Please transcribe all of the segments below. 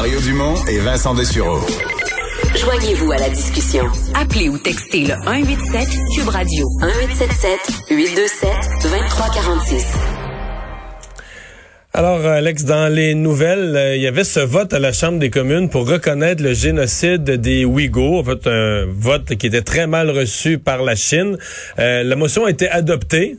Mario Dumont et Vincent Dessureau. Joignez-vous à la discussion. Appelez ou textez le 187 Cube Radio 1877 827 2346. Alors, Alex, dans les nouvelles, euh, il y avait ce vote à la Chambre des communes pour reconnaître le génocide des Ouïghours. En fait, un vote qui était très mal reçu par la Chine. Euh, la motion a été adoptée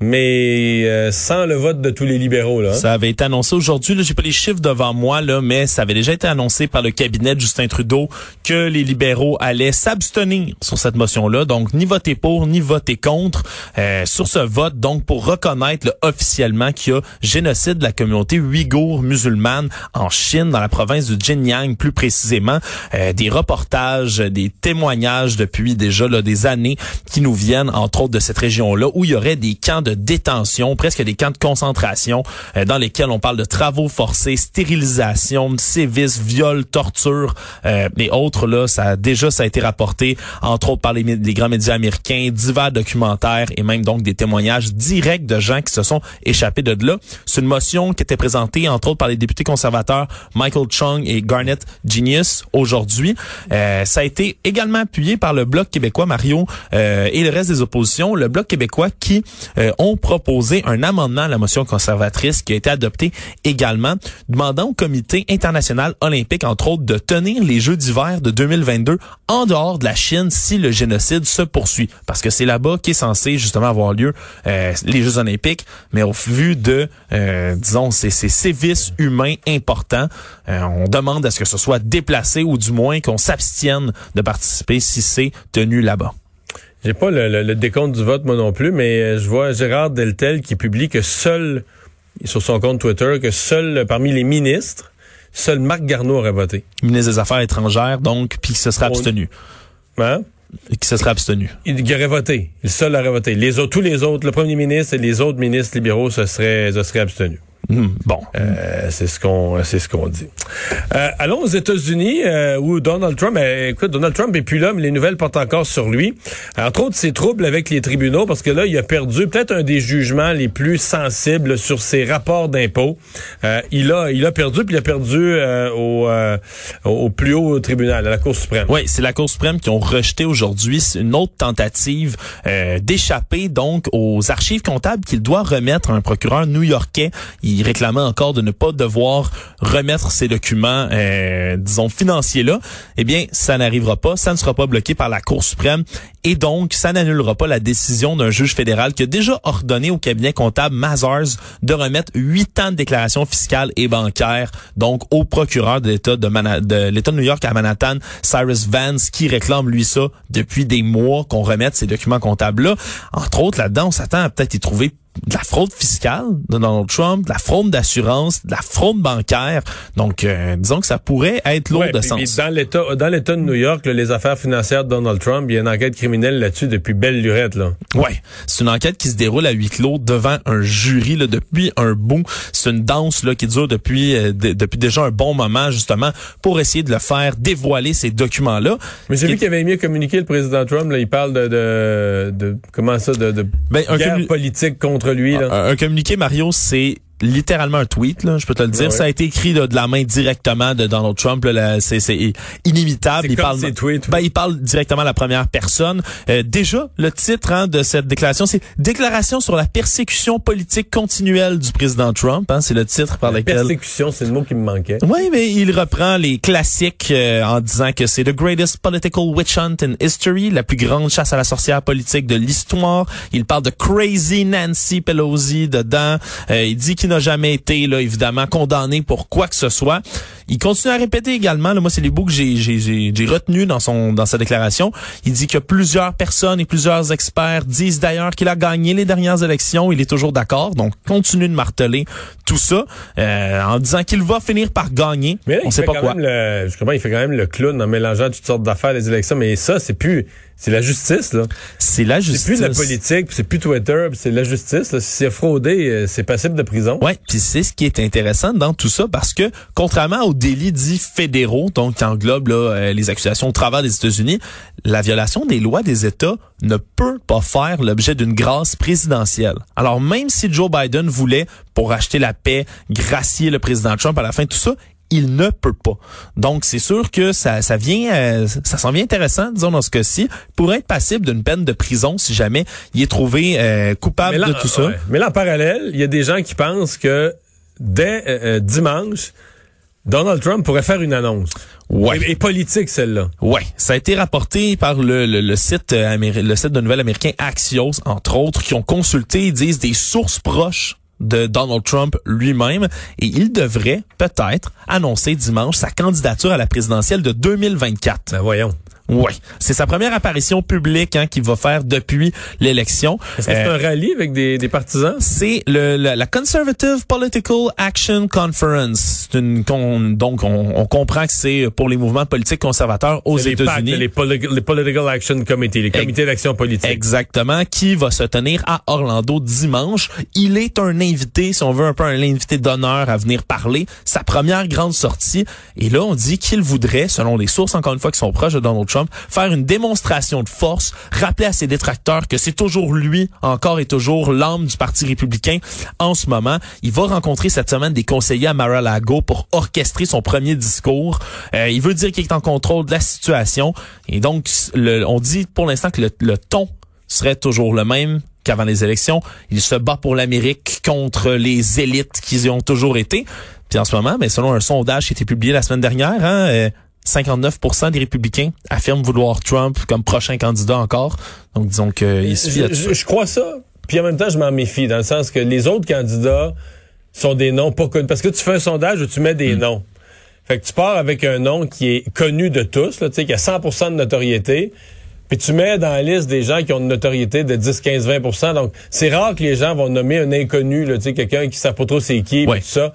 mais euh, sans le vote de tous les libéraux là. Ça avait été annoncé aujourd'hui, là. J'ai pas les chiffres devant moi là, mais ça avait déjà été annoncé par le cabinet de Justin Trudeau que les libéraux allaient s'abstenir sur cette motion là, donc ni voter pour ni voter contre euh, sur ce vote donc pour reconnaître officiellement qu'il y a génocide de la communauté ouïghour musulmane en Chine dans la province du Xinjiang plus précisément, euh, des reportages, des témoignages depuis déjà là, des années qui nous viennent entre autres de cette région là où il y aurait des camps de de détention, presque des camps de concentration euh, dans lesquels on parle de travaux forcés, stérilisation, sévices, viols, torture euh, et autres. Là, ça déjà ça a été rapporté entre autres par les, les, grands médias américains, divers documentaires et même donc des témoignages directs de gens qui se sont échappés de là. C'est une motion qui était présentée entre autres par les députés conservateurs Michael Chung et Garnet Genius aujourd'hui. Euh, ça a été également appuyé par le bloc québécois Mario euh, et le reste des oppositions. Le bloc québécois qui euh, ont proposé un amendement à la motion conservatrice qui a été adopté également, demandant au Comité international olympique, entre autres, de tenir les Jeux d'hiver de 2022 en dehors de la Chine si le génocide se poursuit. Parce que c'est là-bas qu'est censé justement avoir lieu euh, les Jeux olympiques, mais au vu de, euh, disons, ces, ces sévices humains importants, euh, on demande à ce que ce soit déplacé ou du moins qu'on s'abstienne de participer si c'est tenu là-bas. J'ai pas le, le, décompte du vote, moi non plus, mais euh, je vois Gérard Deltel qui publie que seul, sur son compte Twitter, que seul parmi les ministres, seul Marc Garneau aurait voté. Ministre des Affaires étrangères, donc, puis qui se serait abstenu. Hein? Qui se serait abstenu. Il, il aurait voté. Le seul aurait voté. Les autres, tous les autres, le premier ministre et les autres ministres libéraux se seraient, se seraient abstenus. Mmh, bon, euh, c'est ce qu'on c'est ce qu'on dit. Euh, allons aux États-Unis euh, où Donald Trump, euh, écoute, Donald Trump est plus là, mais les nouvelles portent encore sur lui. Entre autres, ses troubles avec les tribunaux parce que là, il a perdu peut-être un des jugements les plus sensibles sur ses rapports d'impôts. Euh, il a il a perdu puis il a perdu au au plus haut tribunal, à la Cour suprême. Oui, c'est la Cour suprême qui ont rejeté aujourd'hui une autre tentative d'échapper donc aux archives comptables qu'il doit remettre à un procureur new-yorkais. Il réclamait encore de ne pas devoir remettre ces documents, euh, disons, financiers-là, eh bien, ça n'arrivera pas. Ça ne sera pas bloqué par la Cour suprême. Et donc, ça n'annulera pas la décision d'un juge fédéral qui a déjà ordonné au cabinet comptable Mazars de remettre huit ans de déclaration fiscale et bancaire, donc au procureur de l'État de, de l'État de New York à Manhattan, Cyrus Vance, qui réclame lui ça depuis des mois qu'on remette ces documents comptables-là. Entre autres, là-dedans, on s'attend à peut-être y trouver de la fraude fiscale de Donald Trump, de la fraude d'assurance, de la fraude bancaire. Donc, euh, disons que ça pourrait être lourd ouais, de sens. Dans l'État, dans l'État de New York, là, les affaires financières de Donald Trump, il y a une enquête criminelle là-dessus depuis belle lurette. Là. Ouais, c'est une enquête qui se déroule à huis clos devant un jury là, depuis un bout. C'est une danse là qui dure depuis euh, de, depuis déjà un bon moment justement pour essayer de le faire dévoiler ces documents là. Mais j'ai vu qu'il avait mieux communiqué le président Trump. Là, il parle de, de, de comment ça, de, de ben, un guerre politique contre un communiqué Mario, c'est littéralement un tweet, là, je peux te le dire. Ouais. Ça a été écrit là, de la main directement de Donald Trump. C'est, inimitable. Il parle, ses tweets. ben, il parle directement à la première personne. Euh, déjà, le titre hein, de cette déclaration, c'est Déclaration sur la persécution politique continuelle du président Trump. Hein, c'est le titre par La lequel. persécution, c'est le mot qui me manquait. Oui, mais il reprend les classiques euh, en disant que c'est the greatest political witch hunt in history, la plus grande chasse à la sorcière politique de l'histoire. Il parle de crazy Nancy Pelosi dedans. Euh, il dit qu'il n'a jamais été, là, évidemment, condamné pour quoi que ce soit. Il continue à répéter également, là, moi, c'est les bouts que j'ai, retenus dans son, dans sa déclaration. Il dit que plusieurs personnes et plusieurs experts disent d'ailleurs qu'il a gagné les dernières élections. Il est toujours d'accord. Donc, continue de marteler tout ça, euh, en disant qu'il va finir par gagner. Mais là, On il sait fait pas quand quoi. Même le, je comprends, il fait quand même le clown en mélangeant toutes sortes d'affaires, les élections. Mais ça, c'est plus, c'est la justice, là. C'est la justice. C'est plus la politique, c'est plus Twitter, c'est la justice. Là. Si c'est fraudé, euh, c'est passible de prison. Ouais, puis c'est ce qui est intéressant dans tout ça parce que contrairement aux délits dits fédéraux, donc qui englobent là, euh, les accusations au travers des États-Unis, la violation des lois des États ne peut pas faire l'objet d'une grâce présidentielle. Alors même si Joe Biden voulait pour acheter la paix, gracier le président Trump à la fin de tout ça, il ne peut pas. Donc, c'est sûr que ça, ça vient, euh, ça s'en vient intéressant, disons, dans ce cas-ci, pour être passible d'une peine de prison si jamais il est trouvé euh, coupable de tout ça. ouais. Mais là, en parallèle, il y a des gens qui pensent que dès euh, euh, dimanche, Donald Trump pourrait faire une annonce. Ouais. Et, et politique, celle-là. Ouais, ça a été rapporté par le, le, le site euh, le site de nouvelles américain Axios, entre autres, qui ont consulté, ils disent des sources proches de Donald Trump lui-même et il devrait peut-être annoncer dimanche sa candidature à la présidentielle de 2024. Ben voyons. Ouais, c'est sa première apparition publique hein, qu'il va faire depuis l'élection. Est-ce que c'est Euh, un rallye avec des, des partisans? c'est le, la, la Conservative Political Action Conference. Une, con- donc, on, on comprend que c'est pour les mouvements politiques conservateurs aux États-Unis. les, poli- les Political Action Committee, les comités d'action politique. Exactement, qui va se tenir à Orlando dimanche. Il est un invité, si on veut un peu un invité d'honneur à venir parler, sa première grande sortie. Et là, on dit qu'il voudrait, selon les sources encore une fois qui sont proches de Donald Trump, faire une démonstration de force, rappeler à ses détracteurs que c'est toujours lui, encore et toujours l'âme du Parti républicain en ce moment. Il va rencontrer cette semaine des conseillers à Mar-a-Lago pour orchestrer son premier discours. Euh, il veut dire qu'il est en contrôle de la situation. Et donc, le- on dit pour l'instant que le, le ton serait toujours le même qu'avant les élections. Il se bat pour l'Amérique contre les élites qui y ont toujours été. Puis en ce moment, ben, selon un sondage qui a été publié la semaine dernière, hein, euh, 59% des républicains affirment vouloir Trump comme prochain candidat encore. Donc disons qu'il fie je, là-dessus. je- je crois ça. Puis en même temps, je m'en méfie, dans le sens que les autres candidats sont des noms pas connus. Parce que tu fais un sondage où tu mets Hmm. des noms. Fait que tu pars avec un nom qui est connu de tous, là, tu sais, qui a 100% de notoriété. Puis tu mets dans la liste des gens qui ont une notoriété de 10, 15, 20% Donc, c'est rare que les gens vont nommer un inconnu, quelqu'un qui ne sait pas trop c'est qui, Ouais. tout ça.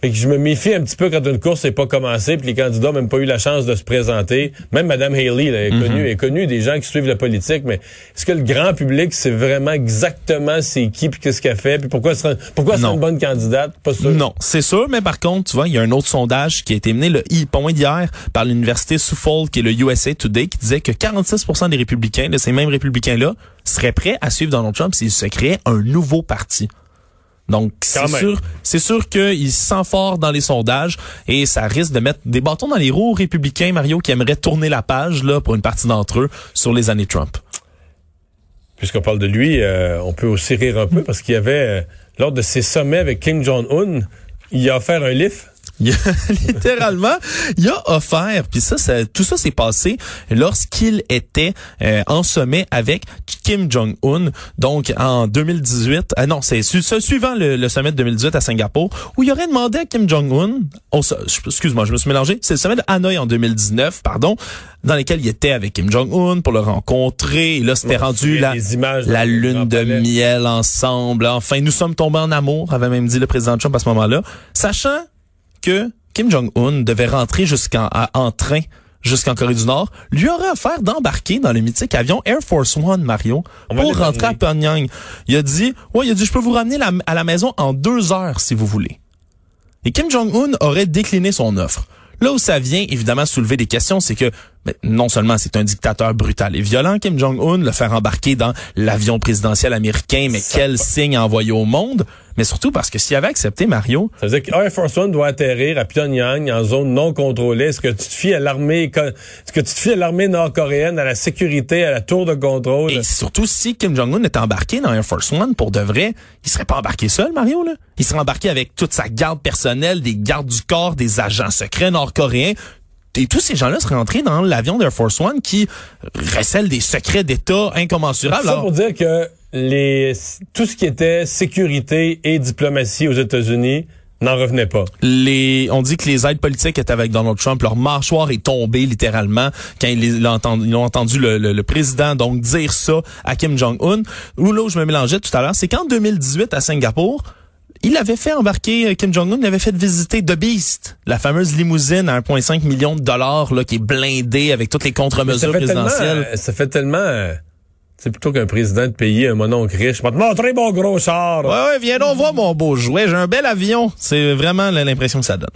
Fait que je me méfie un petit peu quand une course n'est pas commencée, puis les candidats n'ont même pas eu la chance de se présenter. Même Mme Haley là, est Mhm. connue, est connue des gens qui suivent la politique, mais est-ce que le grand public sait vraiment exactement c'est qui, puis qu'est-ce qu'elle fait, puis pourquoi c'est pourquoi une bonne candidate? Pas sûr. Non, c'est sûr, mais par contre, tu vois, il y a un autre sondage qui a été mené le moins d'hier par l'université Suffolk et le USA Today qui disait que 46% des républicains, de ces mêmes républicains-là, seraient prêts à suivre Donald Trump s'il se créait un nouveau parti. Donc, c'est sûr, c'est sûr qu'il se sent fort dans les sondages et ça risque de mettre des bâtons dans les roues aux républicains, Mario, qui aimeraient tourner la page, là, pour une partie d'entre eux sur les années Trump. Puisqu'on parle de lui, euh, on peut aussi rire un peu parce qu'il y avait, euh, lors de ses sommets avec Kim Jong-un, il a offert un livre. Il a, littéralement, il a offert, puis ça, ça, tout ça s'est passé lorsqu'il était euh, en sommet avec Kim Jong-un, donc en 2018. Ah non, c'est su- ce suivant le, le sommet de 2018 à Singapour, où il aurait demandé à Kim Jong-un, excuse-moi, je me suis mélangé, c'est le sommet de Hanoï en 2019, pardon, dans lequel il était avec Kim Jong-un pour le rencontrer. Et là, c'était rendu la, images la lune de Palais. miel ensemble. Enfin, nous sommes tombés en amour, avait même dit le président Trump à ce moment-là, sachant que Kim Jong-un devait rentrer jusqu'en en train jusqu'en Corée du Nord, lui aurait offert d'embarquer dans le mythique avion Air Force One, Mario, On pour rentrer à Pyongyang. Il a dit, ouais, il a dit, je peux vous ramener la- à la maison en deux heures si vous voulez. Et Kim Jong-un aurait décliné son offre. Là où ça vient évidemment soulever des questions, c'est que ben, non seulement c'est un dictateur brutal et violent, Kim Jong-un, le faire embarquer dans l'avion présidentiel américain, mais Ça quel signe envoyé au monde, mais surtout parce que s'il avait accepté Mario, Ça veut dire que Air Force One doit atterrir à Pyongyang en zone non contrôlée. Est-ce que tu te fies à l'armée, est-ce que tu te fies à l'armée nord-coréenne, à la sécurité, à la tour de contrôle? et surtout si Kim Jong-un était embarqué dans Air Force One pour de vrai, il serait pas embarqué seul, Mario, là. Il serait embarqué avec toute sa garde personnelle, des gardes du corps, des agents secrets nord-coréens, et tous ces gens-là seraient entrés dans l'avion d'Air Force One qui recèle des secrets d'État incommensurables. ça Alors, pour dire que les, tout ce qui était sécurité et diplomatie aux États-Unis n'en revenait pas. les, on dit que les aides politiques étaient avec Donald Trump. Leur mâchoire est tombée littéralement quand ils l'ont entendu, ils ont entendu le, le- le président donc dire ça à Kim Jong-un. Où là où je me mélangeais tout à l'heure, c'est qu'en 2018 à Singapour, il avait fait embarquer euh, Kim Jong-un, il avait fait visiter The Beast, la fameuse limousine à 1,5 million de dollars là, qui est blindée avec toutes les contre-mesures présidentielles. euh, ça fait tellement, euh, c'est plutôt qu'un président de pays, un mononcle riche. Vais te montrer mon gros char. Ouais, ouais, viens donc voir mon beau jouet. J'ai un bel avion. C'est vraiment l'impression que ça donne.